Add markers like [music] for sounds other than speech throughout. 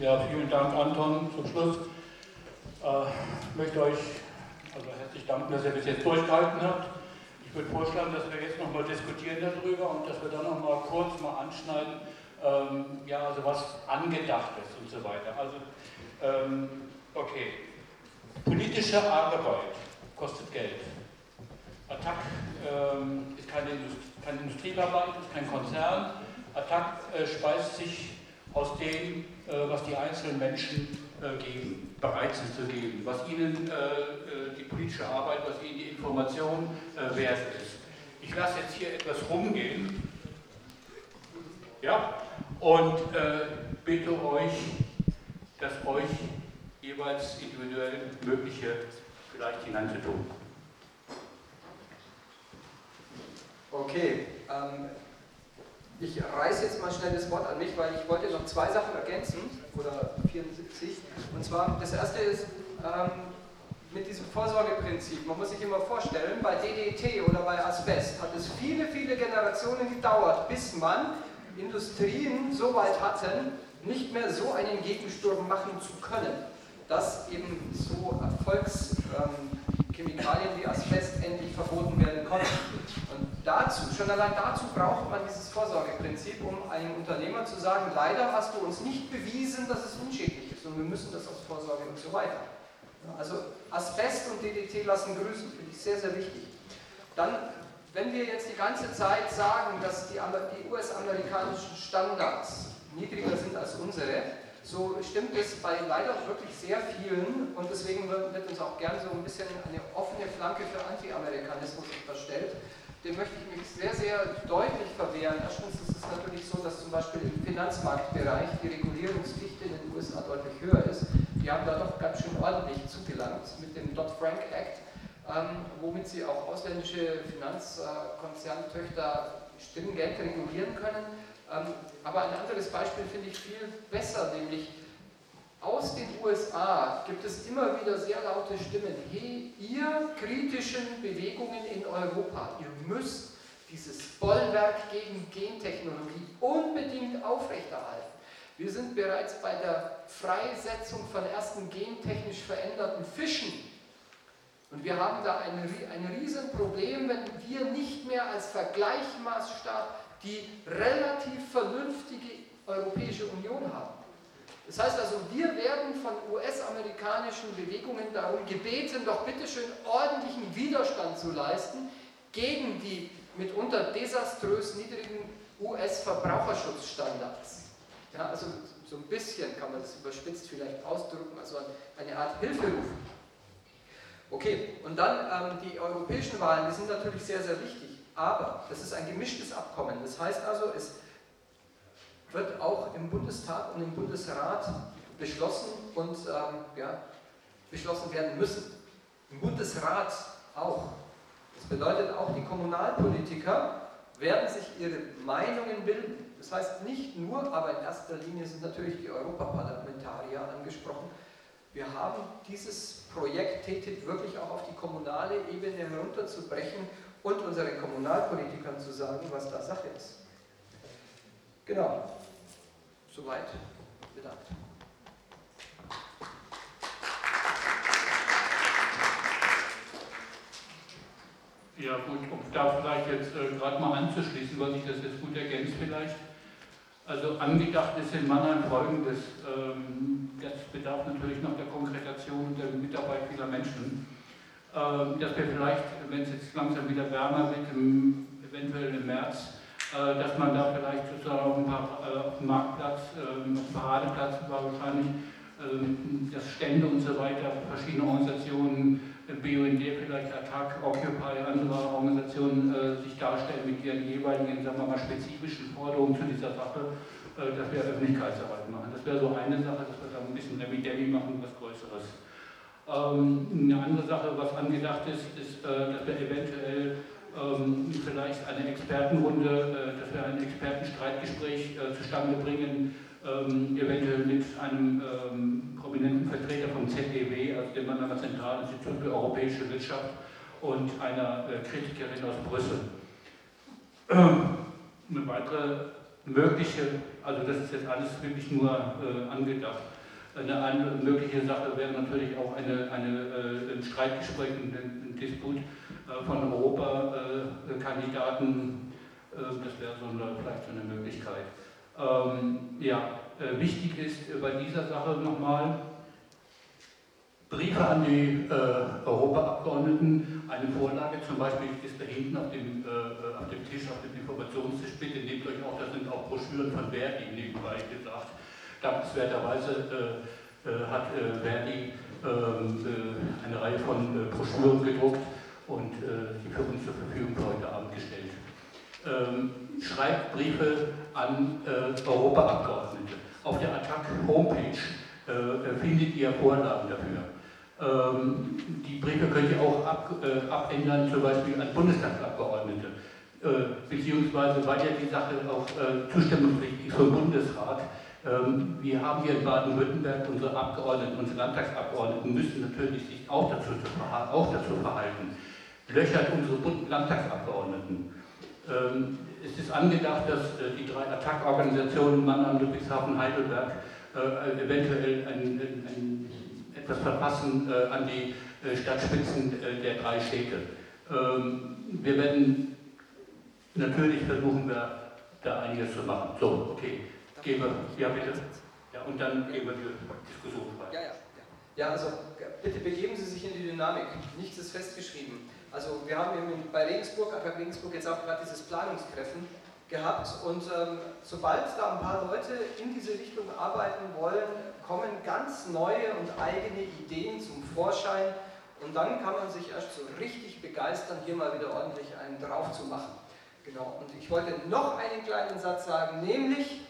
Ja, vielen Dank, Anton. Zum Schluss äh, ich möchte euch also herzlich danken, dass ihr bis jetzt durchgehalten habt. Ich würde vorschlagen, dass wir jetzt nochmal diskutieren darüber und dass wir dann nochmal kurz mal anschneiden, ähm, ja, also was angedacht ist und so weiter. Also, ähm, okay. Politische Arbeit kostet Geld. Attac ähm, ist keine Indust kein Industrieverband, ist kein Konzern. Attac äh, speist sich aus dem, äh, was die einzelnen Menschen äh, geben, bereit sind zu geben, was ihnen äh, die politische Arbeit, was ihnen die Information wert ist. Ich lasse jetzt hier etwas rumgehen ja, und bitte euch, das euch jeweils individuell Mögliche vielleicht hineinzutun. Okay, ähm, ich reiße jetzt mal schnell das Wort an mich, weil ich wollte noch zwei Sachen ergänzen, oder 74. Und zwar, das erste ist ähm, mit diesem Vorsorgeprinzip. Man muss sich immer vorstellen, bei DDT oder bei Asbest hat es viele, viele Generationen gedauert, bis man Industrien so weit hatten, nicht mehr so einen Gegensturm machen zu können, dass eben so Erfolgschemikalien ähm, wie Asbest endlich verboten werden dazu, schon allein dazu braucht man dieses Vorsorgeprinzip, um einem Unternehmer zu sagen, leider hast du uns nicht bewiesen, dass es unschädlich ist und wir müssen das aus Vorsorge und so weiter. Also Asbest und DDT lassen grüßen, finde ich sehr, sehr wichtig. Dann, wenn wir jetzt die ganze Zeit sagen, dass die, US-amerikanischen Standards niedriger sind als unsere, so stimmt es bei leider wirklich sehr vielen und deswegen wird uns auch gern so ein bisschen eine offene Flanke für Anti-Amerikanismus unterstellt dem möchte ich mich sehr, sehr deutlich verwehren. Erstens ist es natürlich so, dass zum Beispiel im Finanzmarktbereich die Regulierungsdichte in den USA deutlich höher ist. Die haben da doch ganz schön ordentlich zugelangt mit dem Dodd-Frank Act, ähm, womit sie auch ausländische Finanzkonzerntöchter stringent regulieren können. Ähm, aber ein anderes Beispiel finde ich viel besser, nämlich aus den USA gibt es immer wieder sehr laute Stimmen. Hey, ihr kritischen Bewegungen in Europa, ihr müsst dieses Bollwerk gegen Gentechnologie unbedingt aufrechterhalten. Wir sind bereits bei der Freisetzung von ersten gentechnisch veränderten Fischen. Und wir haben da ein, ein Riesenproblem, wenn wir nicht mehr als Vergleichmaßstab die relativ vernünftige Europäische Union haben. Das heißt also, wir werden von US-amerikanischen Bewegungen darum gebeten, doch bitteschön ordentlichen Widerstand zu leisten gegen die mitunter desaströs niedrigen US-Verbraucherschutzstandards. Ja, also so ein bisschen kann man das überspitzt vielleicht ausdrücken, also eine Art Hilferuf. Okay, und dann ähm, die europäischen Wahlen, die sind natürlich sehr, sehr wichtig, aber das ist ein gemischtes Abkommen. Das heißt also, es wird auch im Bundestag und im Bundesrat beschlossen und ähm, ja, beschlossen werden müssen. Im Bundesrat auch. Das bedeutet auch, die Kommunalpolitiker werden sich ihre Meinungen bilden. Das heißt nicht nur, aber in erster Linie sind natürlich die Europaparlamentarier angesprochen. Wir haben dieses Projekt TTIP wirklich auch auf die kommunale Ebene herunterzubrechen und unseren Kommunalpolitikern zu sagen, was da Sache ist. Genau. Soweit bedankt. Ja gut, um da vielleicht jetzt äh, gerade mal anzuschließen, weil sich das jetzt gut ergänzt vielleicht. Also angedacht ist in Mannheim folgendes, ähm, das bedarf natürlich noch der Konkretation der Mitarbeit vieler Menschen, ähm, dass wir vielleicht, wenn es jetzt langsam wieder wärmer wird, im, eventuell im März, dass man da vielleicht sozusagen auf dem, äh, auf dem Marktplatz, ähm, auf dem Paradeplatz war wahrscheinlich, ähm, dass Stände und so weiter, verschiedene Organisationen, äh, BUND vielleicht, Attac, Occupy, andere Organisationen sich darstellen mit ihren jeweiligen, sagen wir mal, spezifischen Forderungen zu dieser Sache, dass wir Öffentlichkeitsarbeit machen. Das wäre so eine Sache, dass wir da ein bisschen Remi-Demi machen, was Größeres. Ähm, eine andere Sache, was angedacht ist, ist, dass wir eventuell ähm, vielleicht eine Expertenrunde, äh, dass wir ein Expertenstreitgespräch äh, zustande bringen, ähm, eventuell mit einem ähm, prominenten Vertreter vom ZEW, also dem Mannheimer Zentralinstitut für Europäische Wirtschaft und einer äh, Kritikerin aus Brüssel. Eine weitere mögliche, also das ist jetzt alles wirklich nur äh, angedacht. Eine, mögliche Sache wäre natürlich auch eine, eine, äh, ein Streitgespräch, ein Disput äh, von Europakandidaten. Äh, das wäre so eine, vielleicht so eine Möglichkeit. Ähm, ja, äh, wichtig ist bei dieser Sache nochmal, Briefe an die äh, Europaabgeordneten, eine Vorlage zum Beispiel ist da hinten auf dem, äh, auf dem Tisch, auf dem Informationstisch, bitte nehmt euch auch, da sind auch Broschüren von Verdi nebenbei gesagt. Dankenswerterweise äh, hat Verdi ähm, äh, eine Reihe von Broschüren gedruckt und die für uns zur Verfügung für heute Abend gestellt. Ähm, schreibt Briefe an Europaabgeordnete. Auf der Attac-Homepage findet ihr Vorlagen dafür. Ähm, die Briefe könnt ihr auch ab, äh, abändern, zum Beispiel an Bundestagsabgeordnete, äh, beziehungsweise weil ja die Sache auch äh, zustimmungspflichtig ist vom Bundesrat. Ähm, wir haben hier in Baden-Württemberg unsere Abgeordneten, unsere Landtagsabgeordneten müssen natürlich sich auch dazu, auch dazu verhalten. Löchert unsere Landtagsabgeordneten. Ähm, es ist angedacht, dass äh, die drei Attack-Organisationen Mannheim, Ludwigshafen, Heidelberg äh, eventuell ein, ein, ein etwas verpassen äh, an die äh, Stadtspitzen äh, der drei Städte. Ähm, wir werden natürlich versuchen, wir da einiges zu machen. So, okay. Gehen wir, ja bitte. Ja, und dann gehen wir die Diskussion frei. Ja, ja. ja, also bitte begeben Sie sich in die Dynamik. Nichts ist festgeschrieben. Also wir haben bei Regensburg, bei Regensburg jetzt auch gerade dieses Planungstreffen gehabt und ähm, sobald da ein paar Leute in diese Richtung arbeiten wollen, kommen ganz neue und eigene Ideen zum Vorschein und dann kann man sich erst so richtig begeistern, hier mal wieder ordentlich einen drauf zu machen. Genau, und ich wollte noch einen kleinen Satz sagen, nämlich,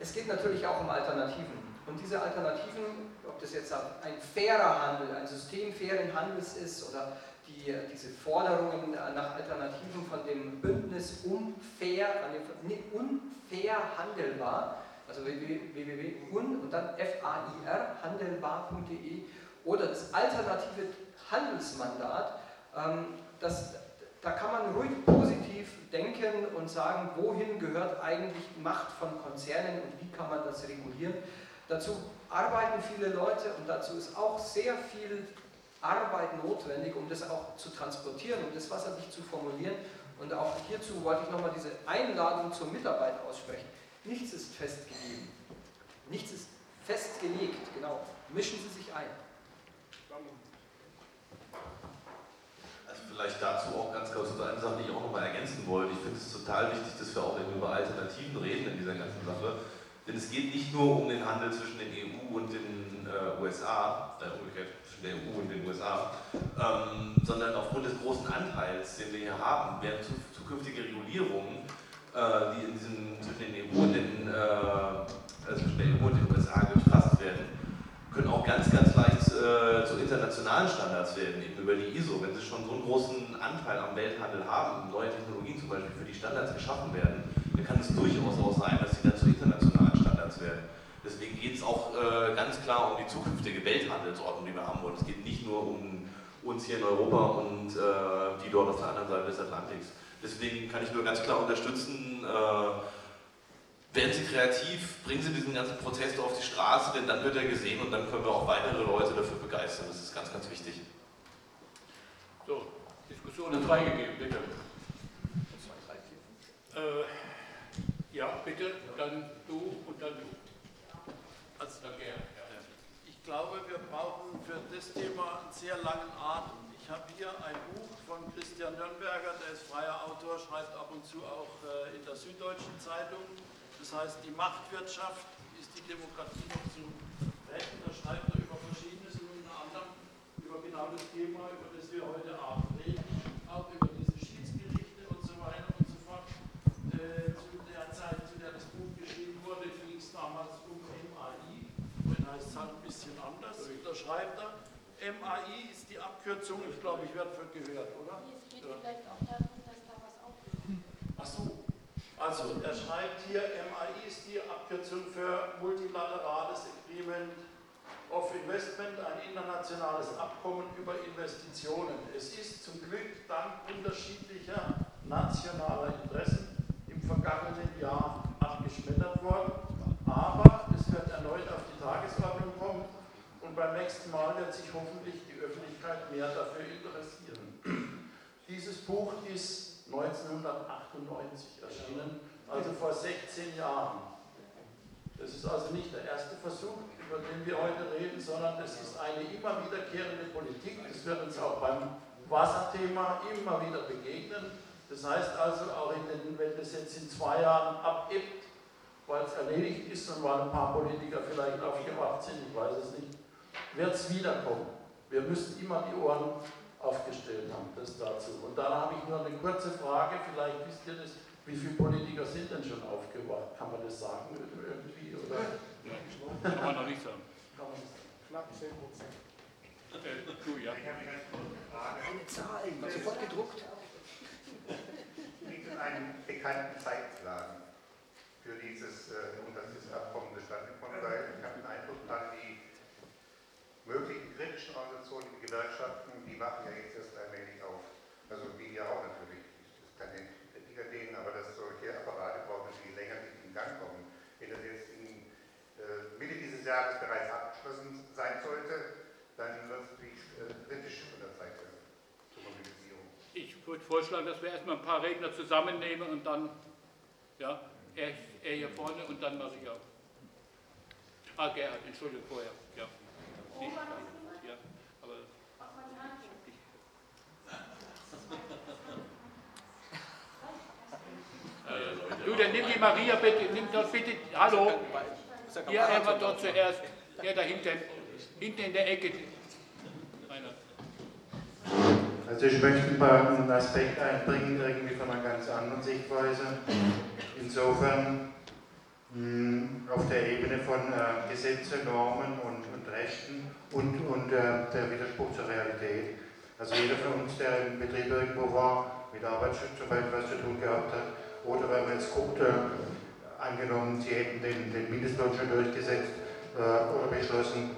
es geht natürlich auch um Alternativen. Und diese Alternativen, ob das jetzt ein fairer Handel, ein System fairen Handels ist oder die, diese Forderungen nach Alternativen von dem Bündnis unfair, unfair handelbar, also www.un und dann FAIR, handelbar.de oder das alternative Handelsmandat, ähm, das, da kann man ruhig positiv denken und sagen, wohin gehört eigentlich die Macht von Konzernen und wie kann man das regulieren. Dazu arbeiten viele Leute und dazu ist auch sehr viel Arbeit notwendig, um das auch zu transportieren, um das wasserdicht zu formulieren. Und auch hierzu wollte ich nochmal diese Einladung zur Mitarbeit aussprechen. Nichts ist festgegeben. Nichts ist festgelegt. Genau. Mischen Sie sich ein. Also vielleicht dazu auch ganz kurz so eine Sache, die ich auch nochmal ergänzen wollte. Ich finde es total wichtig, dass wir auch über Alternativen reden in dieser ganzen Sache. Denn es geht nicht nur um den Handel zwischen den EU und den äh, USA, äh, umgekehrt der EU und den USA, ähm, sondern aufgrund des großen Anteils, den wir hier haben, werden zukünftige Regulierungen äh, die in diesem, zwischen den EU und den, äh, also zwischen der EU und den USA gefasst werden, können auch ganz, ganz leicht äh, zu internationalen Standards werden, eben über die ISO. Wenn sie schon so einen großen Anteil am Welthandel haben, neue Technologien zum Beispiel für die Standards geschaffen werden, dann kann es durchaus auch sein, dass sie dann zu internationalen Standards werden. Deswegen geht es auch äh, ganz klar um die zukünftige Welthandelsordnung, die wir haben wollen. Es geht nicht nur um uns hier in Europa und äh, die dort auf der anderen Seite des Atlantiks. Deswegen kann ich nur ganz klar unterstützen, äh, werden Sie kreativ, bringen Sie diesen ganzen Protest auf die Straße, denn dann wird er gesehen und dann können wir auch weitere Leute dafür begeistern. Das ist ganz, ganz wichtig. So, Diskussion ist freigegeben, bitte. Äh, ja, bitte, dann du und dann du. Also, ich glaube, wir brauchen für das Thema einen sehr langen Atem habe hier ein Buch von Christian Nürnberger, der ist freier Autor, schreibt ab und zu auch äh, in der Süddeutschen Zeitung. Das heißt, die Machtwirtschaft ist die Demokratie noch zu retten. Da schreibt er über Verschiedenes und unter anderem über genau das Thema, über das wir heute Abend reden, auch über diese Schiedsgerichte und so weiter und so fort. Äh, zu der Zeit, zu der das Buch geschrieben wurde, ging es damals um MAI. Heute heißt es halt ein bisschen anders. Da schreibt er, MAI ist die Abkürzung, ich glaube, ich werde gehört, oder? Es geht ja. vielleicht auch darum, dass da was aufgeht. Ach so. Also, er schreibt hier, MAI ist die Abkürzung für Multilaterales Agreement of Investment, ein internationales Abkommen über Investitionen. Es ist zum Glück dank unterschiedlicher nationaler Interessen im vergangenen Jahr abgeschmettert worden. Aber es wird erneut auf die Tagesordnung kommen und beim nächsten Mal wird sich hoffentlich die Öffentlichkeit mehr dafür interessieren. [clears throat] Dieses Buch ist 1998 erschienen, also vor 16 Jahren. Das ist also nicht der erste Versuch, über den wir heute reden, sondern es ist eine immer wiederkehrende Politik. Das wird uns auch beim Wasserthema immer wieder begegnen. Das heißt also, auch den, wenn das jetzt in zwei Jahren abebbt, weil es erledigt ist und weil ein paar Politiker vielleicht aufgewacht sind, ich weiß es nicht, wird es wiederkommen. Wir müssen immer die Ohren aufgestellt haben, das dazu. Und dann habe ich nur eine kurze Frage, vielleicht wisst ihr das, wie viele Politiker sind denn schon aufgewacht? Kann man das sagen irgendwie? Oder? Kann man noch nicht sagen. Knapp 10 Prozent. Äh, du, ja. Ich habe eine kurze Frage. Eine Zahl, sofort gedruckt. Gibt es einen bekannten Zeitplan für dieses, äh, und dass dieses Abkommen zustande kommt? Weil ich habe den Eindruck, dass die möglichen kritischen Organisationen, die Gewerkschaften, die wachen ja jetzt erst allmählich auf. Also die ja auch natürlich. Das ist keine Kritik an denen, aber dass solche Apparate brauchen, die länger nicht in Gang kommen. Wenn das jetzt in äh, Mitte dieses Jahres bereits abgeschlossen sein sollte, dann wird es natürlich äh, kritisch von der Seite zur Mobilisierung. Ich würde vorschlagen, dass wir erstmal ein paar Redner zusammennehmen und dann, ja, er, er hier vorne und dann mache ich auch. Ah, Gerhard, Entschuldigung, vorher, ja. Nicht, ja, dann nimm die Maria bitte, nimm dort bitte, hallo, hier einfach dort zuerst, der da hinten, hinten in der Ecke. Also ich möchte ein paar einen Aspekt einbringen, irgendwie von einer ganz anderen Sichtweise. Insofern mh, auf der Ebene von äh, Gesetze, Normen und, und Rechten und, und äh, der Widerspruch zur Realität. Also jeder von uns, der im Betrieb irgendwo war, mit Arbeitsschutz zum Beispiel was zu tun gehabt hat, oder wenn man jetzt guckt, äh, angenommen, Sie hätten den, den Mindestlohn schon durchgesetzt äh, oder beschlossen,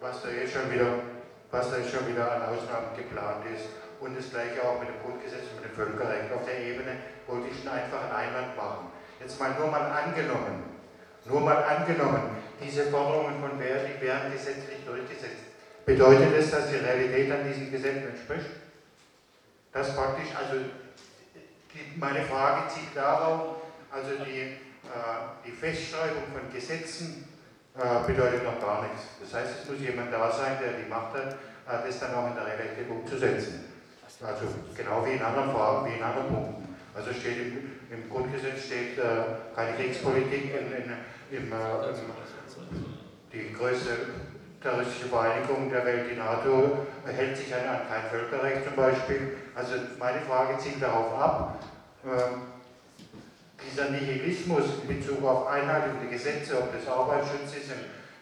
was da jetzt schon wieder was da schon wieder an Ausnahmen geplant ist. Und das gleiche auch mit dem Grundgesetz und mit dem Völkerrecht. Auf der Ebene wollte ich schon einfach einen Einwand machen. Jetzt mal nur mal angenommen, nur mal angenommen, diese Forderungen von Verdi wären gesetzlich durchgesetzt. Bedeutet es, dass die Realität an diesen Gesetzen entspricht? Das praktisch, also die, meine Frage zieht darauf, also die, äh, die Festschreibung von Gesetzen äh, bedeutet noch gar nichts. Das heißt, es muss jemand da sein, der die Macht hat, äh, das dann auch in der Realität umzusetzen. Also genau wie in anderen Fragen, wie in anderen Punkten. Also steht im, im Grundgesetz steht äh, keine Kriegspolitik, in, in, im, äh, die größte terroristische Vereinigung der Welt, die NATO, hält sich an kein Völkerrecht zum Beispiel. Also meine Frage zielt darauf ab, ähm, dieser Nihilismus in Bezug auf Einhaltung der Gesetze, ob das Arbeitsschutz ist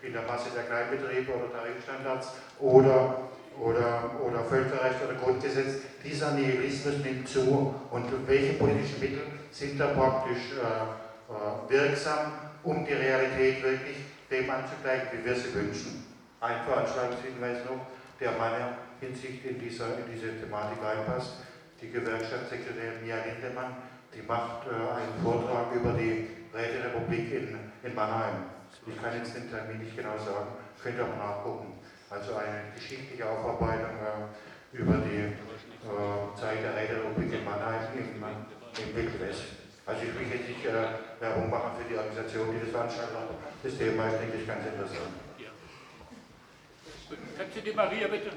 in, der Masse der Kleinbetriebe oder Tarifstandards oder, oder, oder Völkerrecht oder Grundgesetz, dieser Nihilismus nimmt zu. Und welche politischen Mittel sind da praktisch äh, äh, wirksam, um die Realität wirklich dem anzugleichen, wie wir sie wünschen? Ein Veranstaltungshinweis noch, der meiner Hinsicht in, dieser, in diese Thematik reinpasst. Die Gewerkschaftssekretärin Mia Lindemann die macht äh, einen Vortrag über die Räterepublik in, in Mannheim. Ich kann jetzt den Termin nicht genau sagen, könnt ihr auch nachgucken. Also eine geschichtliche Aufarbeitung äh, über die äh, Zeit der Räterepublik in Mannheim im, im Wild West. Also ich will jetzt nicht äh, Werbung machen für die Organisation, die das veranstaltet hat. Das Thema ist, denke ich, ganz interessant. Ja. Kannst du die Maria bitte?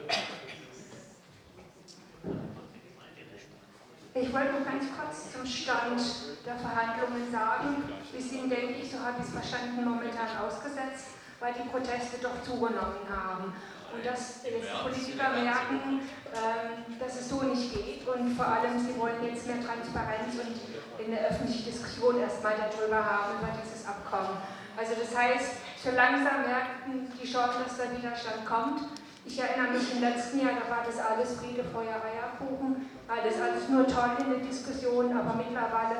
Ich wollte nur ganz kurz zum Stand der Verhandlungen sagen. Wir sind, denke ich, so habe ich es verstanden, momentan ausgesetzt, weil die Proteste doch zugenommen haben. Und dass jetzt Politiker merken, ähm, dass es so nicht geht. Und vor allem, sie wollen jetzt mehr Transparenz und in der öffentlichen Diskussion erstmal darüber haben, über dieses Abkommen. Also das heißt, so langsam merken die schon, dass der Widerstand kommt. Ich erinnere mich im letzten Jahr, da war das alles Friede, Feuer, Eierkuchen, war das alles nur toll in der Diskussion, aber mittlerweile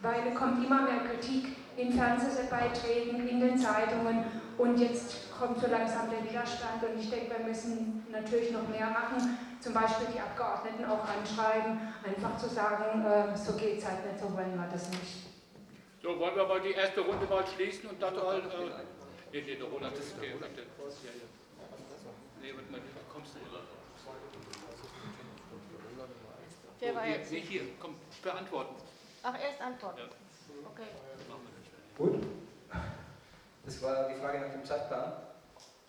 weil kommt immer mehr Kritik in Fernsehbeiträgen, in den Zeitungen und jetzt kommt so langsam der Widerstand und ich denke, wir müssen natürlich noch mehr machen, zum Beispiel die Abgeordneten auch anschreiben, einfach zu sagen, äh, so geht es halt nicht, so wollen wir das nicht. So, wollen wir mal die erste Runde mal schließen und dann mal... Äh, nee, nee, der Roland ist der. Nee, warte mal, kommst du? Der war hier, jetzt. Nee, hier, komm, beantworten. Ach, erst antworten. Ja. Okay. Gut. Das war die Frage nach dem Zeitplan.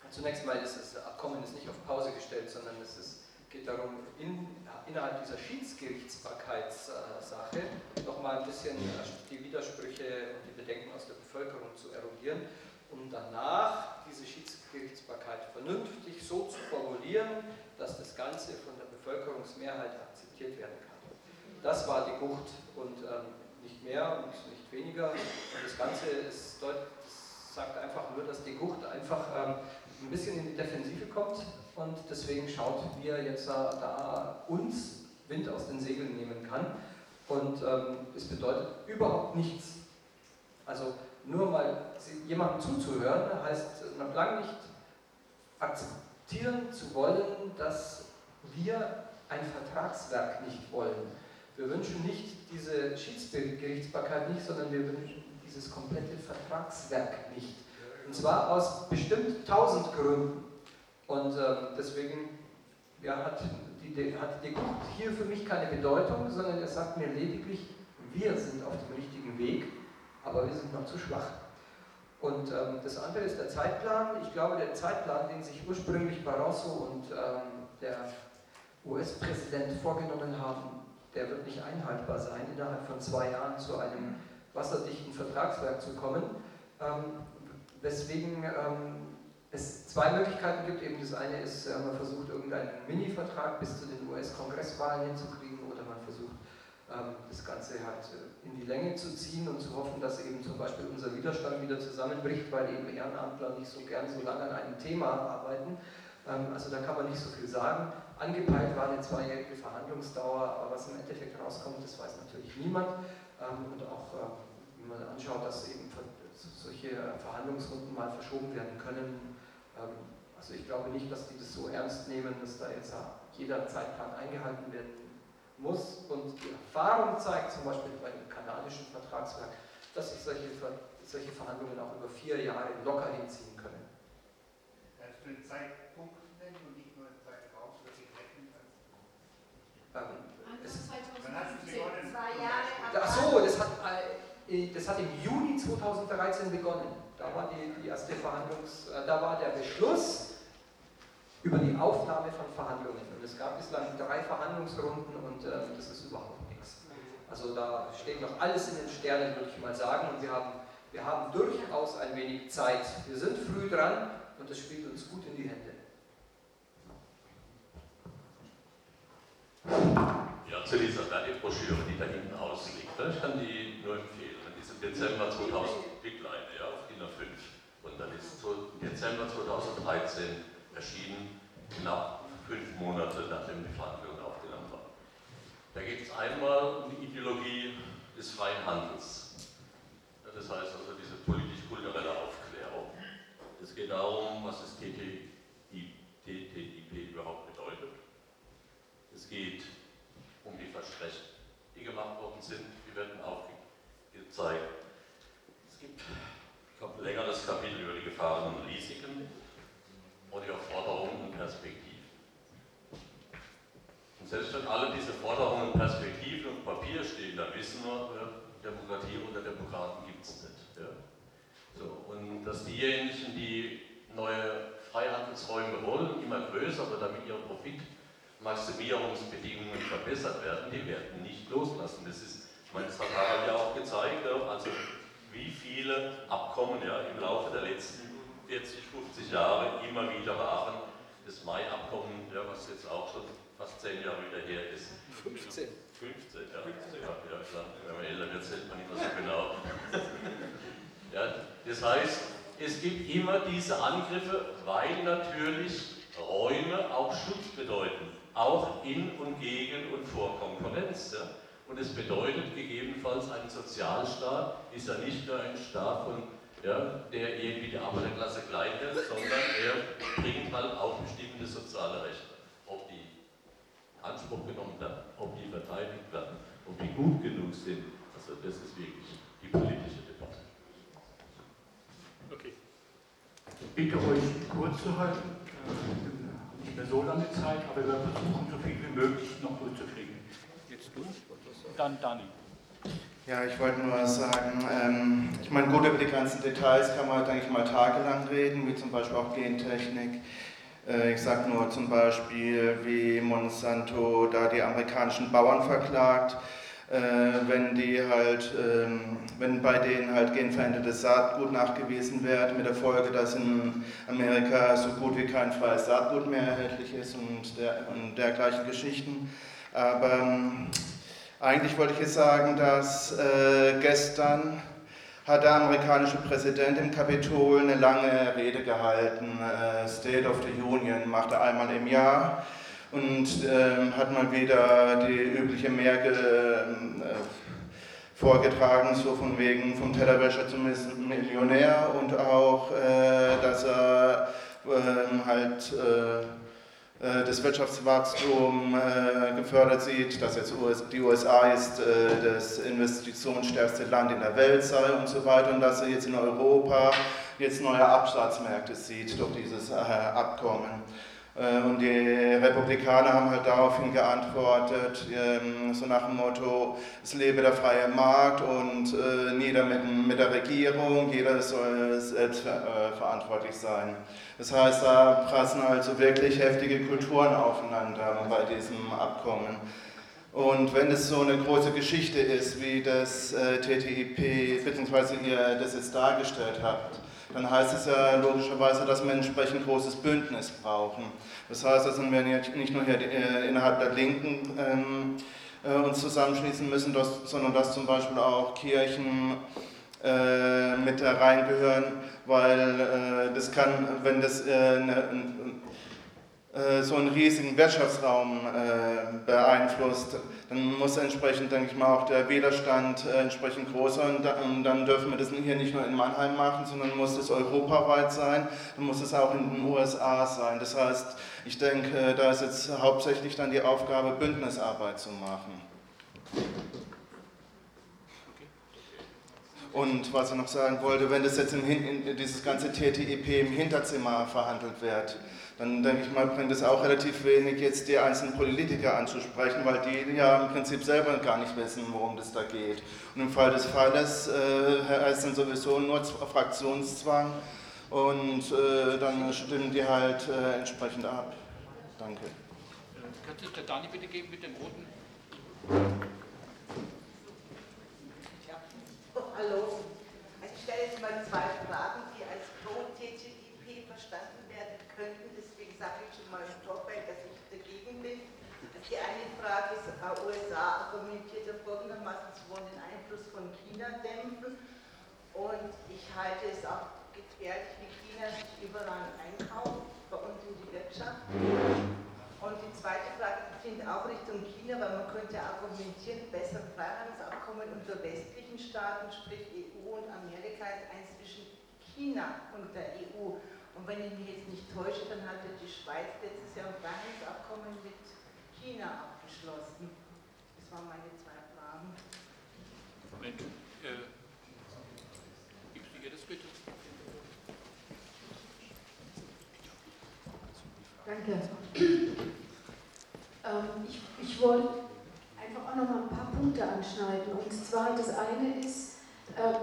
Zunächst mal ist das Abkommen ist nicht auf Pause gestellt, sondern es ist, geht darum, in, innerhalb dieser Schiedsgerichtsbarkeitssache nochmal ein bisschen die Widersprüche und die Bedenken aus der Bevölkerung zu erodieren, um danach diese Schiedsgerichtsbarkeit vernünftig so zu formulieren, dass das Ganze von der Bevölkerungsmehrheit akzeptiert werden kann. Das war die Wucht und ähm, nicht mehr und nicht weniger. Und das Ganze ist deut das sagt einfach nur, dass die Gucht einfach ähm, ein bisschen in die Defensive kommt und deswegen schaut, wie er jetzt äh, da uns Wind aus den Segeln nehmen kann. Und ähm, es bedeutet überhaupt nichts. Also nur mal jemandem zuzuhören, heißt noch lange nicht akzeptieren zu wollen, dass wir ein Vertragswerk nicht wollen. Wir wünschen nicht diese Schiedsgerichtsbarkeit nicht, sondern wir wünschen dieses komplette Vertragswerk nicht. Und zwar aus bestimmt tausend Gründen. Und äh, deswegen ja, hat, die, hat die hier für mich keine Bedeutung, sondern er sagt mir lediglich, wir sind auf dem richtigen Weg, aber wir sind noch zu schwach. Und ähm, das andere ist der Zeitplan. Ich glaube, der Zeitplan, den sich ursprünglich Barroso und ähm, der US-Präsident vorgenommen haben, der wird nicht einhaltbar sein, innerhalb von zwei Jahren zu einem wasserdichten Vertragswerk zu kommen. Ähm, weswegen ähm, es zwei Möglichkeiten gibt. Eben das eine ist, äh, man versucht irgendeinen Mini-Vertrag bis zu den US-Kongresswahlen hinzukriegen oder man versucht ähm, das Ganze halt in die Länge zu ziehen und zu hoffen, dass eben zum Beispiel unser Widerstand wieder zusammenbricht, weil eben Ehrenamtler nicht so gern so lange an einem Thema arbeiten. Ähm, also da kann man nicht so viel sagen. Angepeilt war eine zweijährige Verhandlungsdauer, aber was im Endeffekt rauskommt, das weiß natürlich niemand. Ähm, und auch, äh, wenn man anschaut, dass eben solche Verhandlungsrunden mal verschoben werden können. Ähm, also ich glaube nicht, dass die das so ernst nehmen, dass da jetzt jeder Zeitplan eingehalten werden muss. Und die Erfahrung zeigt, zum Beispiel bei dem kanadischen Vertragswerk, dass sich solche, solche Verhandlungen auch über vier Jahre locker hinziehen können. Kannst du den Zeitpunkt nennen und nicht nur den Zeitraum, sodass ich rechnen kann? Ähm, es, 2015, zwei Jahre. ach so, das hat, äh, das hat im Juni 2013 begonnen. Da war die, die erste Verhandlungs, äh, da war der Beschluss über die Aufnahme von Verhandlungen. Und es gab bislang drei Verhandlungsrunden und äh, das ist überhaupt nichts. Also da steht noch alles in den Sternen, würde ich mal sagen. Und wir haben, wir haben durchaus ein wenig Zeit. Wir sind früh dran und das spielt uns gut in die Hände. Ja, zu dieser Broschüre, die da hinten ausliegt. Ich kann die nur empfehlen. Die ist im Dezember 2000, die kleine, ja, auf DIN A5. Und dann ist im Dezember 2013 erschienen, knapp fünf Monate nachdem die Verhandlungen aufgenommen waren. Da geht es einmal um die Ideologie des freien Handels. Das heißt also diese politisch-kulturelle Aufklärung. Es geht darum, was das TTIP überhaupt bedeutet. Es geht um die Versprechen, die gemacht worden sind, die werden aufgezeigt. Es gibt ein längeres Kapitel über die Gefahren und Risiken die Forderungen und Perspektiven. Und selbst wenn alle diese Forderungen und Perspektiven auf Papier stehen, dann wissen wir, Demokratie unter Demokraten gibt es nicht. Ja. So, und dass diejenigen, die neue Freihandelsräume wollen, immer größer oder damit ihre Profitmaximierungsbedingungen verbessert werden, die werden nicht loslassen. Das ist, ich meine, hat ja auch gezeigt, also wie viele Abkommen ja, im Laufe der letzten 40, 50 Jahre immer wieder waren. Das Mai-Abkommen, ja, was jetzt auch schon fast 10 Jahre wieder her ist. 15. 15, ja. Ja, ja klar. Wenn man älter wird, zählt man nicht mehr so genau. [laughs] Ja, das heißt, es gibt immer diese Angriffe, weil natürlich Räume auch Schutz bedeuten, auch in und gegen und vor Konkurrenz. Ja. Und es bedeutet gegebenenfalls, ein Sozialstaat ist ja nicht nur ein Staat von ja, der irgendwie die Arbeiterklasse klein hält, sondern er bringt halt auch bestimmte soziale Rechte. Ob die Anspruch genommen werden, ob die verteidigt werden, ob die gut genug sind, also das ist wirklich die politische Debatte. Okay. Ich bitte euch kurz zu halten. Äh, nicht mehr so lange Zeit, aber wir versuchen so viel wie möglich noch durchzukriegen. Jetzt du, dann Dani. Ja, ich wollte nur sagen, ähm, ich meine, gut, über die ganzen Details kann man, denke ich mal, tagelang reden, wie zum Beispiel auch Gentechnik. Äh, ich sage nur zum Beispiel, wie Monsanto da die amerikanischen Bauern verklagt, äh, wenn die halt, ähm, wenn bei denen halt genverändertes Saatgut nachgewiesen wird, mit der Folge, dass in Amerika so gut wie kein freies Saatgut mehr erhältlich ist und, der, und dergleichen Geschichten. Aber ähm, eigentlich wollte ich jetzt sagen, dass äh, gestern hat der amerikanische Präsident im Kapitol eine lange Rede gehalten. Äh, State of the Union macht er einmal im Jahr und äh, hat mal wieder die übliche Merke äh, vorgetragen, so von wegen vom Tellerwäscher zum Millionär und auch, äh, dass er ähm, halt äh, das Wirtschaftswachstum äh, gefördert sieht, dass jetzt die USA jetzt äh, das investitionsstärkste Land in der Welt sei und so weiter und dass er jetzt in Europa jetzt neue Absatzmärkte sieht durch dieses Abkommen. Und die Republikaner haben halt daraufhin geantwortet, ähm, so nach dem Motto, es lebe der freie Markt und nieder mit, der Regierung, jeder soll selbst verantwortlich sein. Das heißt, da prassen also wirklich heftige Kulturen aufeinander bei diesem Abkommen. Und wenn es so eine große Geschichte ist, wie das äh, TTIP, beziehungsweise ihr das jetzt dargestellt habt, dann heißt es ja logischerweise, dass wir entsprechend großes Bündnis brauchen. Das heißt, dass wir nicht nur hier äh, innerhalb der Linken ähm, äh, uns zusammenschließen müssen, sondern dass zum Beispiel auch Kirchen äh, mit reingehören, weil das kann, wenn das äh, ne, äh, so einen riesigen Wirtschaftsraum äh, beeinflusst, dann muss entsprechend, denke ich mal, auch der Widerstand äh, entsprechend groß sein. Und dann dürfen wir das hier nicht nur in Mannheim machen, sondern muss es europaweit sein, dann muss es auch in den USA sein. Das heißt, ich denke, da ist jetzt hauptsächlich dann die Aufgabe, Bündnisarbeit zu machen. Und was ich noch sagen wollte, wenn das jetzt im, in, dieses ganze TTIP im Hinterzimmer verhandelt wird, dann denke ich mal, bringt es auch relativ wenig, jetzt die einzelnen Politiker anzusprechen, weil die ja im Prinzip selber gar nicht wissen, worum das da geht. Und im Fall des Falles äh, heißt dann sowieso nur Fraktionszwang und äh, dann stimmen die halt äh, entsprechend ab. Danke. Könnte ich der Dani bitte geben mit dem roten? Hallo. Also ich stelle jetzt mal zwei Fragen, die als Pro-TTIP verstanden werden könnten. Deswegen sage ich schon mal im Vorfeld, dass ich dagegen bin. Also die eine Frage ist, die USA argumentiert ja folgendermaßen, sie wollen den Einfluss von China dämpfen. Und ich halte es auch gefährlich, wie China sich überall einkauft, bei uns in die Wirtschaft. Und die zweite Frage geht auch Richtung China, weil man könnte argumentieren, besser Freihandelsabkommen unter westlichen Staaten, sprich EU und Amerika, als eins zwischen China und der EU. Und wenn ich mich jetzt nicht täusche, dann hat ja die Schweiz letztes Jahr ein Freihandelsabkommen mit China abgeschlossen. Das waren meine zwei Fragen. Moment, äh, gibst du ihr das bitte? Danke. Ähm, ich, ich wollte einfach auch noch mal ein paar Punkte anschneiden. Und zwar das eine ist, äh,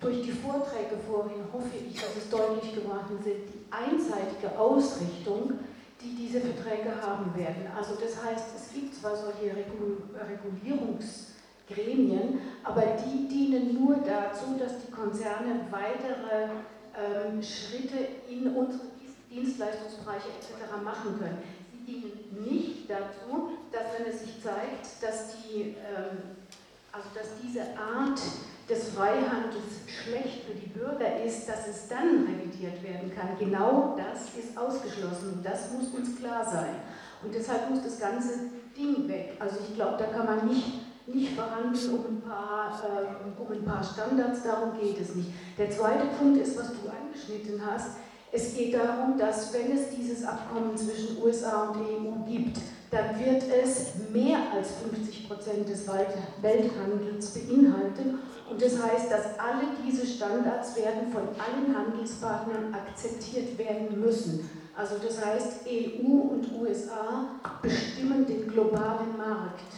durch die Vorträge vorhin hoffe ich, dass es deutlich geworden sind, die einseitige Ausrichtung, die diese Verträge haben werden. Also das heißt, es gibt zwar solche Regulierungsgremien, aber die dienen nur dazu, dass die Konzerne weitere ähm, Schritte in unsere Dienstleistungsbereiche etc. machen können dienen nicht dazu, dass wenn es sich zeigt, dass, die, ähm, also dass diese Art des Freihandels schlecht für die Bürger ist, dass es dann revidiert werden kann. Genau das ist ausgeschlossen und das muss uns klar sein. Und deshalb muss das ganze Ding weg. Also ich glaube, da kann man nicht, nicht verhandeln um ein, paar, äh, um ein paar Standards, darum geht es nicht. Der zweite Punkt ist, was du angeschnitten hast. Es geht darum, dass wenn es dieses Abkommen zwischen USA und EU gibt, dann wird es mehr als 50 Prozent des Welthandels beinhalten. Und das heißt, dass alle diese Standards werden von allen Handelspartnern akzeptiert werden müssen. Also das heißt, EU und USA bestimmen den globalen Markt.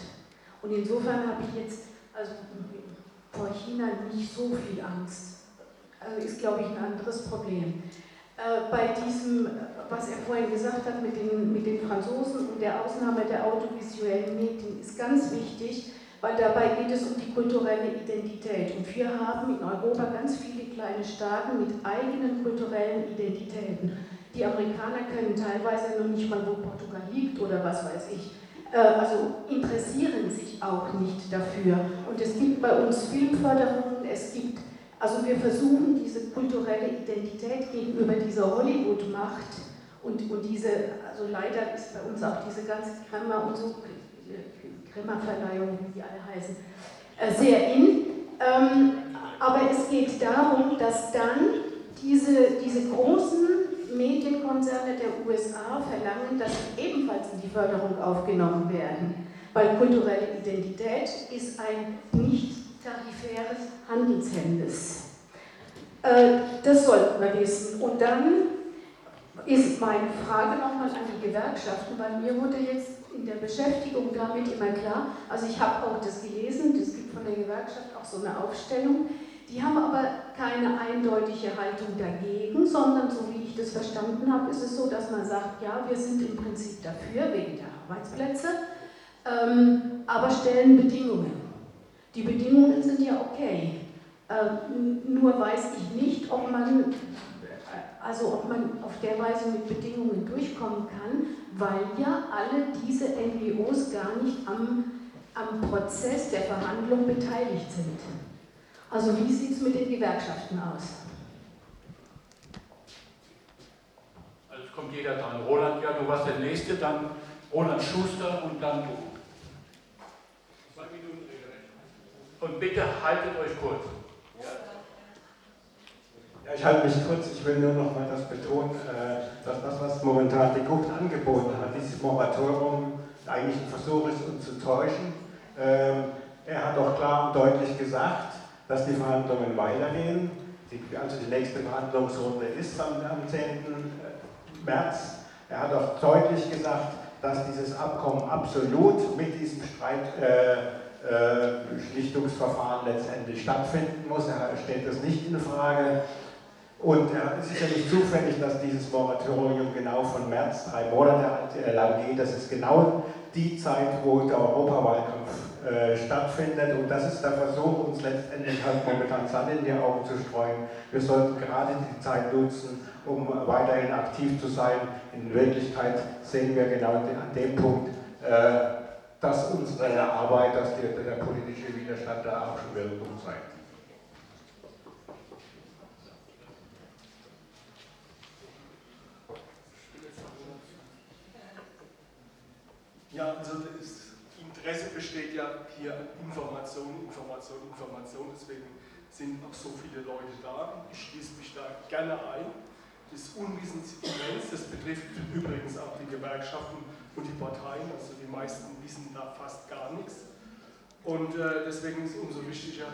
Und insofern habe ich jetzt also vor China nicht so viel Angst. Also ist, glaube ich, ein anderes Problem. Äh, bei diesem, was er vorhin gesagt hat mit den, mit den Franzosen und der Ausnahme der audiovisuellen Medien, ist ganz wichtig, weil dabei geht es um die kulturelle Identität. Und wir haben in Europa ganz viele kleine Staaten mit eigenen kulturellen Identitäten. Die Amerikaner können teilweise noch nicht mal, wo Portugal liegt oder was weiß ich. Äh, also interessieren sich auch nicht dafür. Und es gibt bei uns Filmförderungen, es gibt also wir versuchen diese kulturelle Identität gegenüber dieser Hollywood-Macht und, und diese, also leider ist bei uns auch diese ganze Krammer und so, Krammer-Verleihung, wie die alle heißen, äh, sehr in. Ähm, aber es geht darum, dass dann diese, diese großen Medienkonzerne der USA verlangen, dass sie ebenfalls in die Förderung aufgenommen werden. Weil kulturelle Identität ist ein nicht tarifäres Handelshemmnis. Äh, das sollten wir wissen. Und dann ist meine Frage nochmal an die Gewerkschaften, weil mir wurde jetzt in der Beschäftigung damit immer klar, also ich habe auch das gelesen, es gibt von der Gewerkschaft auch so eine Aufstellung, die haben aber keine eindeutige Haltung dagegen, sondern so wie ich das verstanden habe, ist es so, dass man sagt, ja, wir sind im Prinzip dafür wegen der Arbeitsplätze, ähm, aber stellen Bedingungen. Die Bedingungen sind ja okay. Ähm, nur weiß ich nicht, ob man, also ob man auf der Weise mit Bedingungen durchkommen kann, weil ja alle diese NGOs gar nicht am, am Prozess der Verhandlung beteiligt sind. Also wie sieht es mit den Gewerkschaften aus? Also es kommt jeder dran. Roland, ja, du warst der Nächste, dann Roland Schuster und dann du. Und bitte haltet euch kurz. Ich halte mich kurz. Ich will nur noch mal das betonen, äh, dass das, was momentan die Gucht angeboten hat, dieses Moratorium, eigentlich ein Versuch ist, uns zu täuschen. Ähm, er hat auch klar und deutlich gesagt, dass die Verhandlungen weitergehen. Also die nächste Verhandlungsrunde ist am, 10. Äh, März. Er hat auch deutlich gesagt, dass dieses Abkommen absolut mit diesem Streit äh, Schlichtungsverfahren letztendlich stattfinden muss. Er stellt das nicht in Frage. Und es ist ja nicht zufällig, dass dieses Moratorium genau von März drei Monate äh, lang geht. Das ist genau die Zeit, wo der Europawahlkampf äh, stattfindet. Und das ist der Versuch, uns letztendlich halt momentan Sand in die Augen zu streuen. Wir sollten gerade die Zeit nutzen, um weiterhin aktiv zu sein. In Wirklichkeit sehen wir genau an dem Punkt, äh, dass unsere Arbeit, dass der, der politische Widerstand da auch schon Wirkung zeigt. Ja, also das Interesse besteht ja hier an Information, Information, Information. Deswegen sind auch so viele Leute da. Ich schließe mich da gerne ein. Das Unwissen ist immens. Das betrifft übrigens auch die Gewerkschaften und die Parteien, also die meisten wissen da fast gar nichts. Und äh, deswegen ist es umso wichtiger,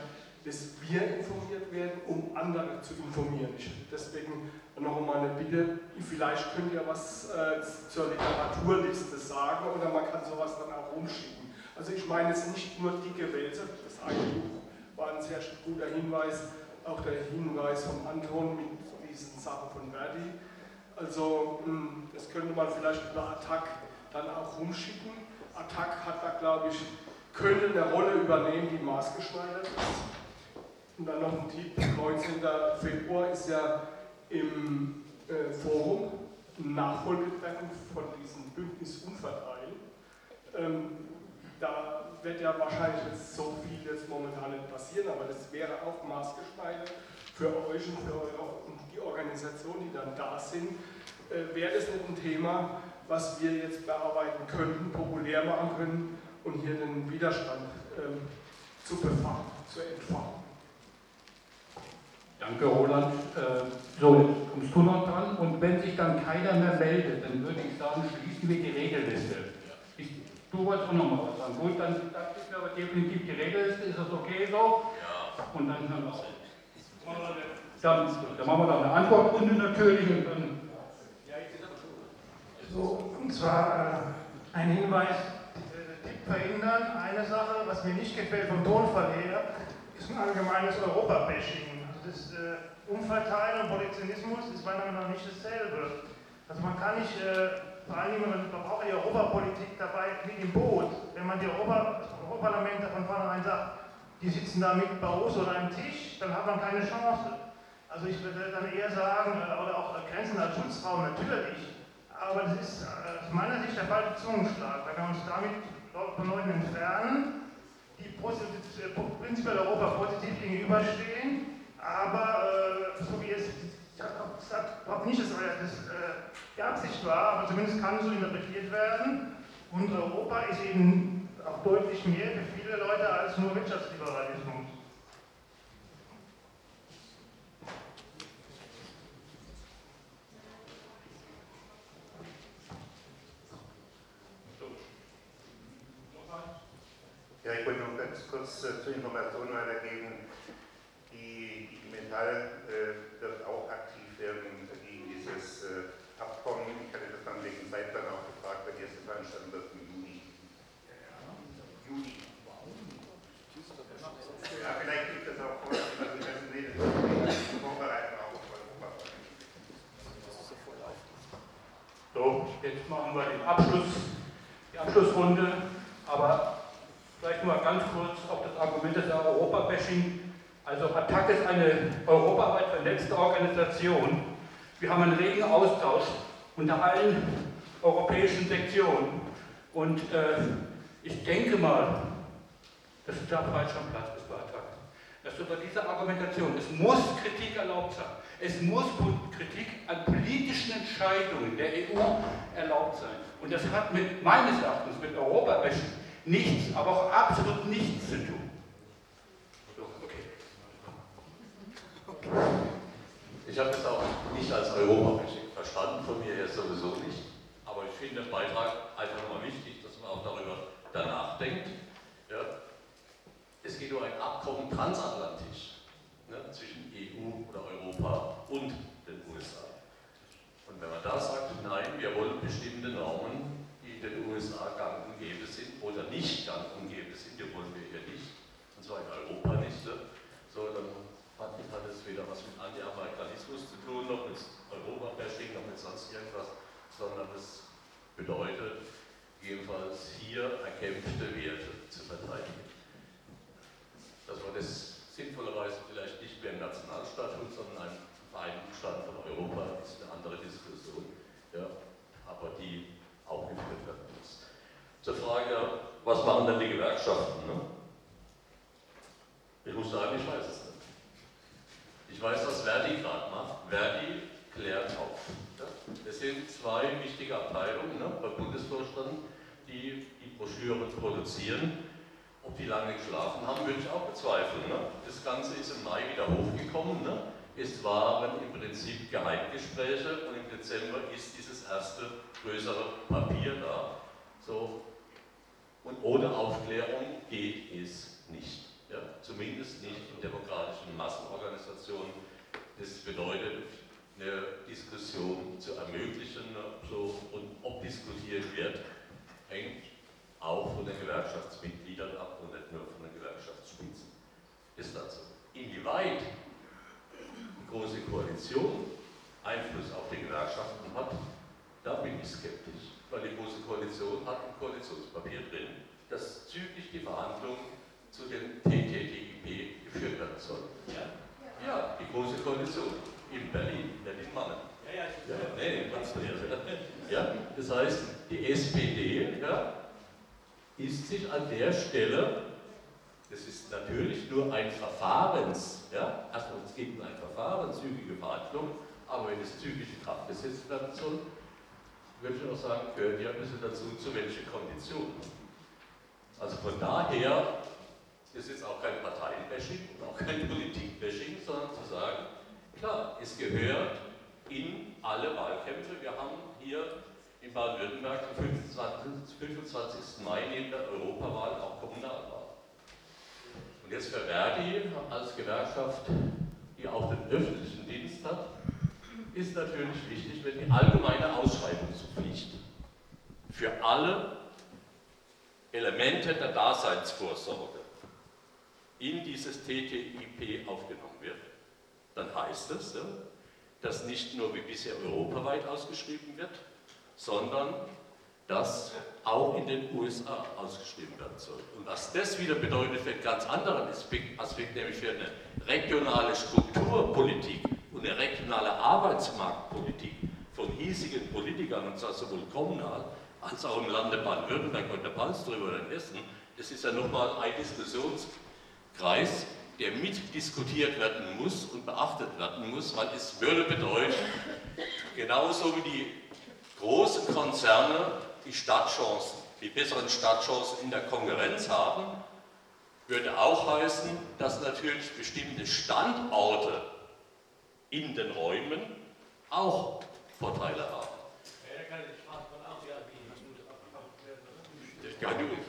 dass wir informiert werden, um andere zu informieren. Ich, deswegen noch einmal eine Bitte, vielleicht könnt ihr was äh, zur Literaturliste sagen oder man kann sowas dann auch rumschicken. Also ich meine jetzt nicht nur dicke Wälze, das eine Buch war ein sehr guter Hinweis, auch der Hinweis von Anton mit diesen Sachen von Verdi. Also hm, das könnte man vielleicht über Attack dann auch rumschicken. Attac hat da, glaube ich, könnte eine Rolle übernehmen, die maßgeschneidert ist. Und dann noch ein Tipp, 19. Februar ist ja im äh, Forum ein Nachfolgetreffen von diesem Bündnis Unverteilen. Ähm, da wird ja wahrscheinlich jetzt so viel jetzt momentan nicht passieren, aber das wäre auch maßgeschneidert für euch und für eure, und die Organisationen, die dann da sind. Äh, wäre das nicht ein Thema, was wir jetzt bearbeiten könnten, populär machen können und hier den Widerstand ähm, zu befangen, zu entfachen. Danke, Roland. Äh, so, jetzt kommst du noch dran. Und wenn sich dann keiner mehr meldet, dann würde ich sagen, schließen wir die Redelliste. Ich, du wolltest auch noch mal was sagen. Gut, dann da ist mir aber definitiv die Redelliste. Ist das okay so? Ja. Und dann hören wir auf. Dann, dann machen wir noch eine Antwortrunde natürlich und dann. So, und zwar äh, ein Hinweis, äh, Tipp verhindern. Eine Sache, was mir nicht gefällt vom Tonfall her, ist ein allgemeines Europa-Bashing. Also das äh, Umverteilen und Protektionismus ist meiner Meinung nach nicht dasselbe. Also man kann nicht, äh, allem man braucht die Europapolitik dabei mit im Boot. Wenn man die Europa, das Europaparlament von vornherein sagt, die sitzen da mit Barroso an einem Tisch, dann hat man keine Chance. Also ich würde dann eher sagen, äh, oder auch Grenzen als Schutzraum natürlich, aber das ist äh, aus meiner Sicht der falsche Zungenschlag, weil wir uns damit von Leuten entfernen, die äh, prinzipiell Europa positiv gegenüberstehen, aber äh, so wie es, ich glaube nicht, dass das äh, die Absicht war, aber zumindest kann so interpretiert werden. Und Europa ist eben auch deutlich mehr für viele Leute als nur Wirtschaftsliberalismus. Ja, ich wollte noch ganz kurz äh, zur Information weitergeben. Die IG Metall äh, wird auch aktiv werden gegen dieses äh, Abkommen. Ich hatte das dann wegen Zeitplan auch gefragt, weil die erste Veranstaltung wird im Juni. Juni. Ja, vielleicht gibt es auch vorher, also das ist ist vorbereiten auch auf Europa. So, jetzt machen wir den Abschluss, die Abschlussrunde, aber Vielleicht nur ganz kurz auf das Argument des Europa-Bashing. Also Attac ist eine europaweit vernetzte Organisation. Wir haben einen regen Austausch unter allen europäischen Sektionen. Und äh, ich denke mal, dass da falsch am Platz ist bei Attac. Dass über diese Argumentation, es muss Kritik erlaubt sein. Es muss Kritik an politischen Entscheidungen der EU erlaubt sein. Und das hat mit, meines Erachtens mit Europa-Bashing nichts, aber auch absolut nichts zu tun. So, okay. Ich habe das auch nicht als Europabashing verstanden, von mir her sowieso nicht. Aber ich finde den Beitrag einfach nochmal wichtig, dass man auch darüber danach denkt. Ja. Es geht um ein Abkommen transatlantisch ne, zwischen EU oder Europa und den USA. Und wenn man da sagt, nein, wir wollen bestimmte Normen in den USA gang und gäbe sind oder nicht gang und gäbe sind, die wollen wir hier nicht, und zwar in Europa nicht, ne? so dann hat, hat es weder was mit Anti-Amerikanismus zu tun, noch mit Europa-Bashing, noch mit sonst irgendwas, sondern es bedeutet jedenfalls hier erkämpfte Werte zu verteidigen. Dass man das sinnvollerweise vielleicht nicht mehr im Nationalstaat tut, sondern einen Vereinigten Staaten von Europa, ist eine andere Diskussion. Ja, aber die auch geführt werden muss. Zur Frage, was machen denn die Gewerkschaften? Ne? Ich muss sagen, ich weiß es. Ich weiß, was Verdi gerade macht. Verdi klärt auf. Es sind zwei wichtige Abteilungen ne, bei Bundesvorstand, die die Broschüren produzieren. Ob die lange geschlafen haben, würde ich auch bezweifeln. Ne? Das Ganze ist im Mai wieder hochgekommen. Ne? Es waren im Prinzip Geheimgespräche und im Dezember ist dieses erste größere Papier da. So. Und ohne Aufklärung geht es nicht. Ja? Zumindest nicht in demokratischen Massenorganisationen. Das bedeutet, eine Diskussion zu ermöglichen so, und ob diskutiert wird, hängt auch von den Gewerkschaftsmitgliedern ab und nicht nur von den Gewerkschaftsspitzen. Ist so? Inwieweit die Große Koalition Einfluss auf die Gewerkschaften hat, da bin ich skeptisch, weil die Große Koalition hat ein Koalitionspapier drin, das zügig die Verhandlungen zu dem TTIP geführt werden soll. Ja, ja die Große Koalition in Berlin, Berlin-Mannen. Ja, ja, ja, nee, nee, ja, das heißt, die SPD ja, ist sich an der Stelle, das ist natürlich nur ein Verfahrens, ja, also es geht um ein Verfahren, zügige Verhandlung, aber wenn es zügig in Kraft gesetzt werden soll, würde ich auch sagen, gehört ja ein bisschen dazu, zu welchen Konditionen. Also von daher ist jetzt auch kein Parteienbashing und auch kein [laughs] Politikbashing, sondern zu sagen, klar, es gehört in alle Wahlkämpfe. Wir haben hier in Baden-Württemberg am 25, 25. Mai neben der Europawahl auch Kommunalwahl. Und jetzt für Verdi als Gewerkschaft, die auch den öffentlichen Dienst hat, ist natürlich wichtig, wenn die allgemeine Ausschreibungspflicht für alle Elemente der Daseinsvorsorge in dieses TTIP aufgenommen wird, dann heißt es, dass nicht nur wie bisher europaweit ausgeschrieben wird, sondern dass auch in den USA ausgeschrieben werden soll. Und was das wieder bedeutet für einen ganz anderen Aspekt, nämlich für eine regionale Strukturpolitik und eine regionale Arbeitsmarktpolitik von hiesigen Politikern, und zwar sowohl kommunal als auch im Lande Baden-Württemberg und der Balström oder in Hessen, das ist ja nochmal ein Diskussionskreis, der mitdiskutiert werden muss und beachtet werden muss, weil es würde bedeuten, genauso wie die großen Konzerne die Startchancen, die besseren Startchancen in der Konkurrenz haben, würde auch heißen, dass natürlich bestimmte Standorte in den Räumen auch Vorteile haben.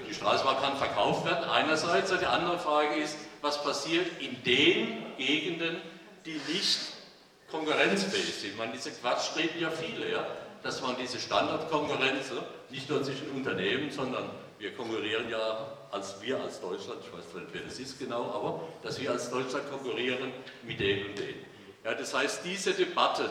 Die Straßenbahn kann verkauft werden, einerseits. Die andere Frage ist, was passiert in den Gegenden, die nicht konkurrenzfähig sind. Man, diese Quatsch reden ja viele, ja? dass man diese Standardkonkurrenz, nicht nur zwischen Unternehmen, sondern wir konkurrieren ja als wir als Deutschland, ich weiß nicht, wer das ist genau, aber dass wir als Deutschland konkurrieren mit denen und denen. Ja, das heißt, diese Debatten,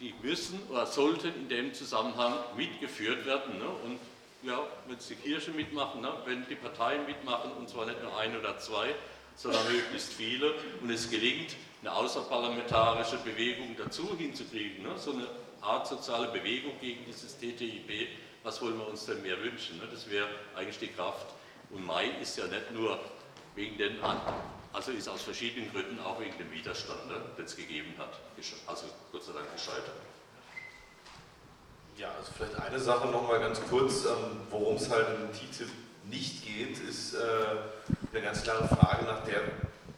die müssen oder sollten in dem Zusammenhang mitgeführt werden. Ne? Und ja, wenn die Kirche mitmachen, ne? wenn die Parteien mitmachen, und zwar nicht nur ein oder zwei, sondern möglichst viele, und es gelingt, eine außerparlamentarische Bewegung dazu hinzukriegen, ne? so eine Art soziale Bewegung gegen dieses TTIP, was wollen wir uns denn mehr wünschen? Ne? Das wäre eigentlich die Kraft. Und Mai ist ja nicht nur wegen den, also ist aus verschiedenen Gründen auch wegen dem Widerstand, ne, den es gegeben hat, also Gott sei Dank gescheitert. Ja, also vielleicht eine Sache nochmal ganz kurz, ähm, worum es halt in TTIP nicht geht, ist äh, eine ganz klare Frage nach der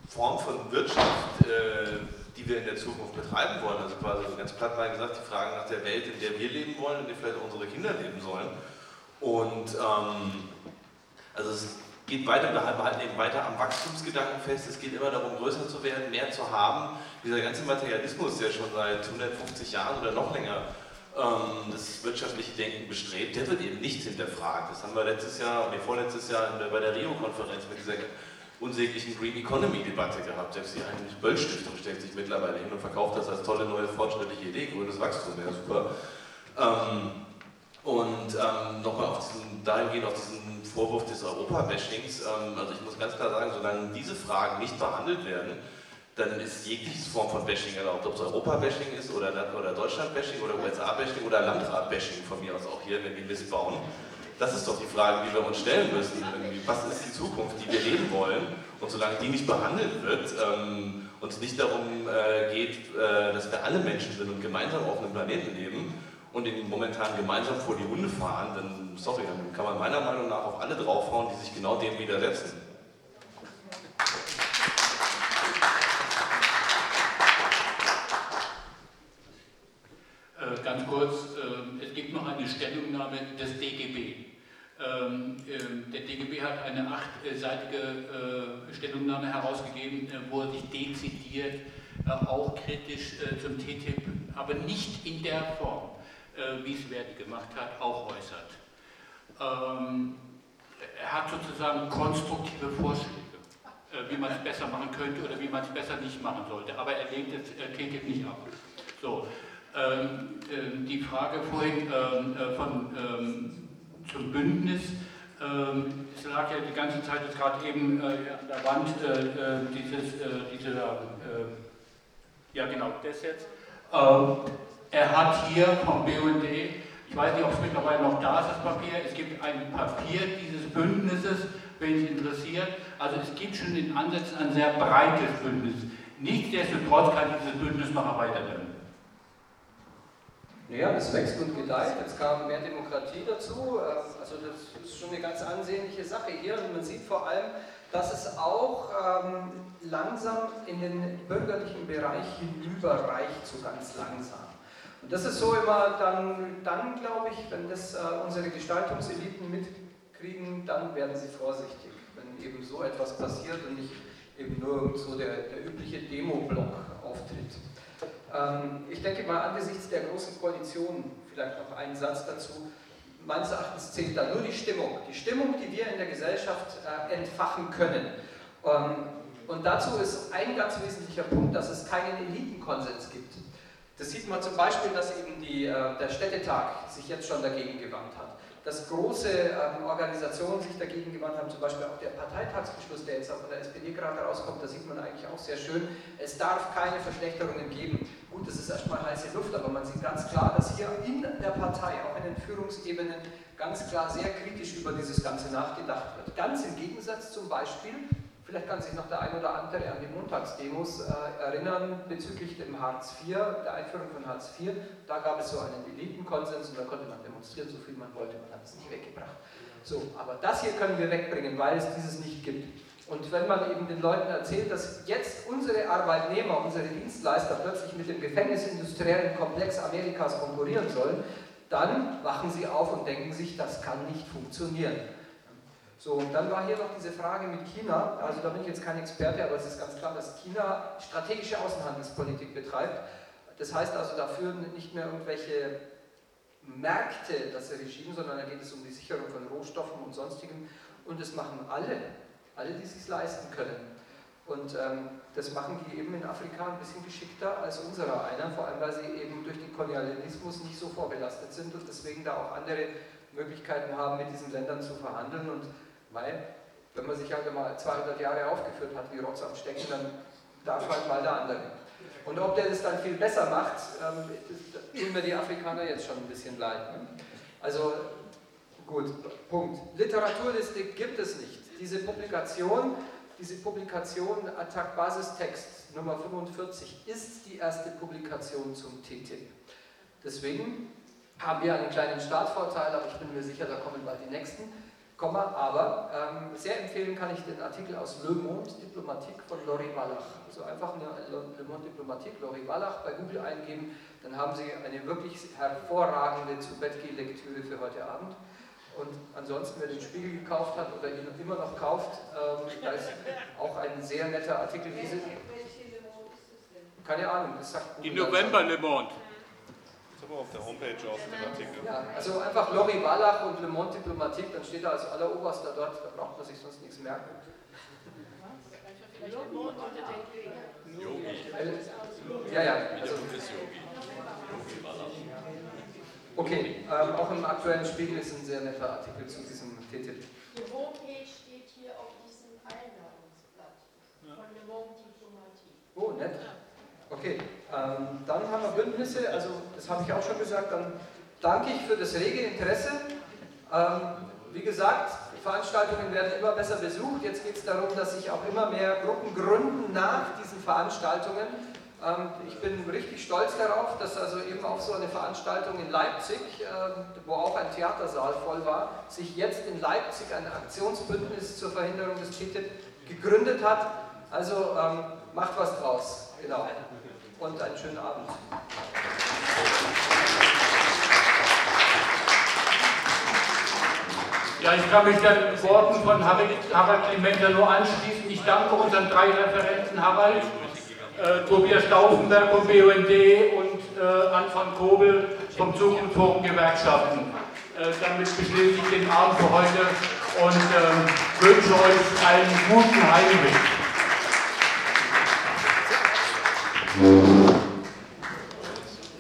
Form von Wirtschaft, äh, die wir in der Zukunft betreiben wollen. Also quasi ganz platt mal gesagt, die Frage nach der Welt, in der wir leben wollen, in der vielleicht unsere Kinder leben sollen. Und ähm, also es geht weiter, wir halten eben weiter am Wachstumsgedanken fest. Es geht immer darum, größer zu werden, mehr zu haben. Dieser ganze Materialismus, der schon seit 150 Jahren oder noch länger ähm, das wirtschaftliche Denken bestrebt, der wird eben nicht hinterfragt. Das haben wir letztes Jahr und vorletztes Jahr bei der Rio-Konferenz mit dieser unsäglichen Green Economy-Debatte gehabt. Selbst die Heinrich Böll Stiftung stellt sich mittlerweile hin und verkauft das als tolle neue fortschrittliche Idee. Grünes Wachstum wäre super. Ähm, und ähm, nochmal auf diesen, dahingehend auf diesen Vorwurf des Europa-Bashings, ähm, also ich muss ganz klar sagen, solange diese Fragen nicht behandelt werden, dann ist jegliche Form von Bashing erlaubt, ob es Europa-Bashing ist oder, oder Deutschland-Bashing oder USA-Bashing oder Landrat-Bashing von mir aus auch hier, wenn die Mist bauen. Das ist doch die Frage, die wir uns stellen müssen. Was ist die Zukunft, die wir leben wollen? Und solange die nicht behandelt wird ähm, und es nicht darum äh, geht, äh, dass wir alle Menschen sind und gemeinsam auf einem Planeten leben und in momentan gemeinsam vor die Hunde fahren, dann, sorry, dann kann man meiner Meinung nach auf alle draufhauen, die sich genau dem widersetzen. Ganz kurz, äh, es gibt noch eine Stellungnahme des DGB. Ähm, ähm, der DGB hat eine achtseitige äh, Stellungnahme herausgegeben, wo er sich dezidiert auch kritisch zum TTIP, aber nicht in der Form, wie es Verdi gemacht hat, auch äußert. Ähm, er hat sozusagen konstruktive Vorschläge, wie man es besser machen könnte oder wie man es besser nicht machen sollte, aber er lehnt das TTIP nicht ab. So, ähm, äh, die Frage vorhin ähm, äh, von, ähm, zum Bündnis, ähm, es lag ja die ganze Zeit jetzt gerade eben äh, an der Wand äh, äh, dieses, diese, ja genau, das jetzt. Ähm, er hat hier vom BUND, ich weiß nicht, ob es mittlerweile noch da ist, das Papier, es gibt ein Papier dieses Bündnisses, wenn es interessiert. Also es gibt schon in Ansätzen ein sehr breites Bündnis. Nichtsdestotrotz kann dieses Bündnis noch erweitert werden. Ja, es wächst und gedeiht. Jetzt kam mehr Demokratie dazu. Ähm, also das ist schon eine ganz ansehnliche Sache hier. Und man sieht vor allem, dass es auch ähm, langsam in den bürgerlichen Bereich hinüberreicht, so ganz langsam. Und das ist so immer dann, dann glaube ich, wenn das äh, unsere Gestaltungseliten mitkriegen, dann werden sie vorsichtig, wenn eben so etwas passiert und nicht eben nur so der, der übliche Demo-Block auftritt. Ähm, ich denke mal, angesichts der großen Koalition, vielleicht noch einen Satz dazu, meines Erachtens zählt da nur die Stimmung. Die Stimmung, die wir in der Gesellschaft äh, entfachen können. Ähm, und dazu ist ein ganz wesentlicher Punkt, dass es keinen Elitenkonsens gibt. Das sieht man zum Beispiel, dass eben die, äh, der Städtetag sich jetzt schon dagegen gewandt hat dass große ähm, Organisationen sich dagegen gewandt haben, zum Beispiel auch der Parteitagsbeschluss, der jetzt auch von der SPD gerade rauskommt, da sieht man eigentlich auch sehr schön, es darf keine Verschlechterungen geben. Gut, das ist erstmal heiße Luft, aber man sieht ganz klar, dass hier in der Partei, auch in den Führungsebenen, ganz klar sehr kritisch über dieses Ganze nachgedacht wird. Ganz im Gegensatz zum Beispiel Vielleicht kann sich noch der ein oder andere an die Montagsdemos äh, erinnern bezüglich dem Hartz IV, der Einführung von Hartz IV. Da gab es so einen Elitenkonsens und da konnte man demonstrieren, so viel man wollte, man hat es nicht weggebracht. So, aber das hier können wir wegbringen, weil es dieses nicht gibt. Und wenn man eben den Leuten erzählt, dass jetzt unsere Arbeitnehmer, unsere Dienstleister plötzlich mit dem gefängnisindustriellen Komplex Amerikas konkurrieren sollen, dann wachen sie auf und denken sich, das kann nicht funktionieren. So, und dann war hier noch diese Frage mit China. Also da bin ich jetzt kein Experte, aber es ist ganz klar, dass China strategische Außenhandelspolitik betreibt. Das heißt also, da führen nicht mehr irgendwelche Märkte das Regime, sondern da geht es um die Sicherung von Rohstoffen und sonstigem. Und das machen alle, alle, die es sich leisten können. Und ähm, das machen die eben in Afrika ein bisschen geschickter als unserer einer, vor allem weil sie eben durch den Kolonialismus nicht so vorbelastet sind und deswegen da auch andere Möglichkeiten haben, mit diesen Ländern zu verhandeln. Und weil, wenn man sich halt einmal 200 Jahre aufgeführt hat wie Rotz am Stecken, dann darf halt mal der andere. Und ob der das dann viel besser macht, ähm, tun mir die Afrikaner jetzt schon ein bisschen leid. Ne? Also gut, Punkt. Literaturliste gibt es nicht. Diese Publikation, diese Publikation Attack Basistext Nummer 45 ist die erste Publikation zum TTIP. Deswegen haben wir einen kleinen Startvorteil, aber ich bin mir sicher, da kommen bald die nächsten. Komma, aber ähm, sehr empfehlen kann ich den Artikel aus Le Monde Diplomatique von Lori Wallach. Also einfach eine Le Monde Diplomatique, Lori Wallach bei Google eingeben, dann haben Sie eine wirklich hervorragende Zu-Bett-Lektüre für heute Abend. Und ansonsten, wer den Spiegel gekauft hat oder ihn immer noch kauft, ähm, da ist auch ein sehr netter Artikel. Diese, keine Ahnung, das sagt Google. Die November Le Monde aber auf der Homepage auch den Artikel. Ja, also einfach Lori Wallach und Le Monde Diplomatique, dann steht er als alleroberster dort, da braucht man sich sonst nichts merken. Ja, ja. Also, okay, ähm, auch im aktuellen Spiegel ist ein sehr netter Artikel zu diesem TTIP. Die Homepage steht hier auf diesem Einladungsblatt von Le Monde Diplomatique. Oh, nett. Okay, dann haben wir Bündnisse, also das habe ich auch schon gesagt, dann danke ich für das rege Interesse. Ähm, wie gesagt, Veranstaltungen werden immer besser besucht. Jetzt geht es darum, dass sich auch immer mehr Gruppen gründen nach diesen Veranstaltungen. Ähm, ich bin richtig stolz darauf, dass also eben auch so eine Veranstaltung in Leipzig, wo auch ein Theatersaal voll war, sich jetzt in Leipzig ein Aktionsbündnis zur Verhinderung des TTIP gegründet hat. Also ähm, macht was draus. Genau und einen schönen Abend. Ja, ich kann mich den Worten von Harald, Clementer nur anschließen. Ich danke unseren drei Referenten, Harald, äh, Tobias Stauffenberg vom BUND und äh, Anton Kobel vom Zukunftsforum Gewerkschaften. Äh, damit beschließe ich den Abend für heute und äh, wünsche euch einen guten Heimweg.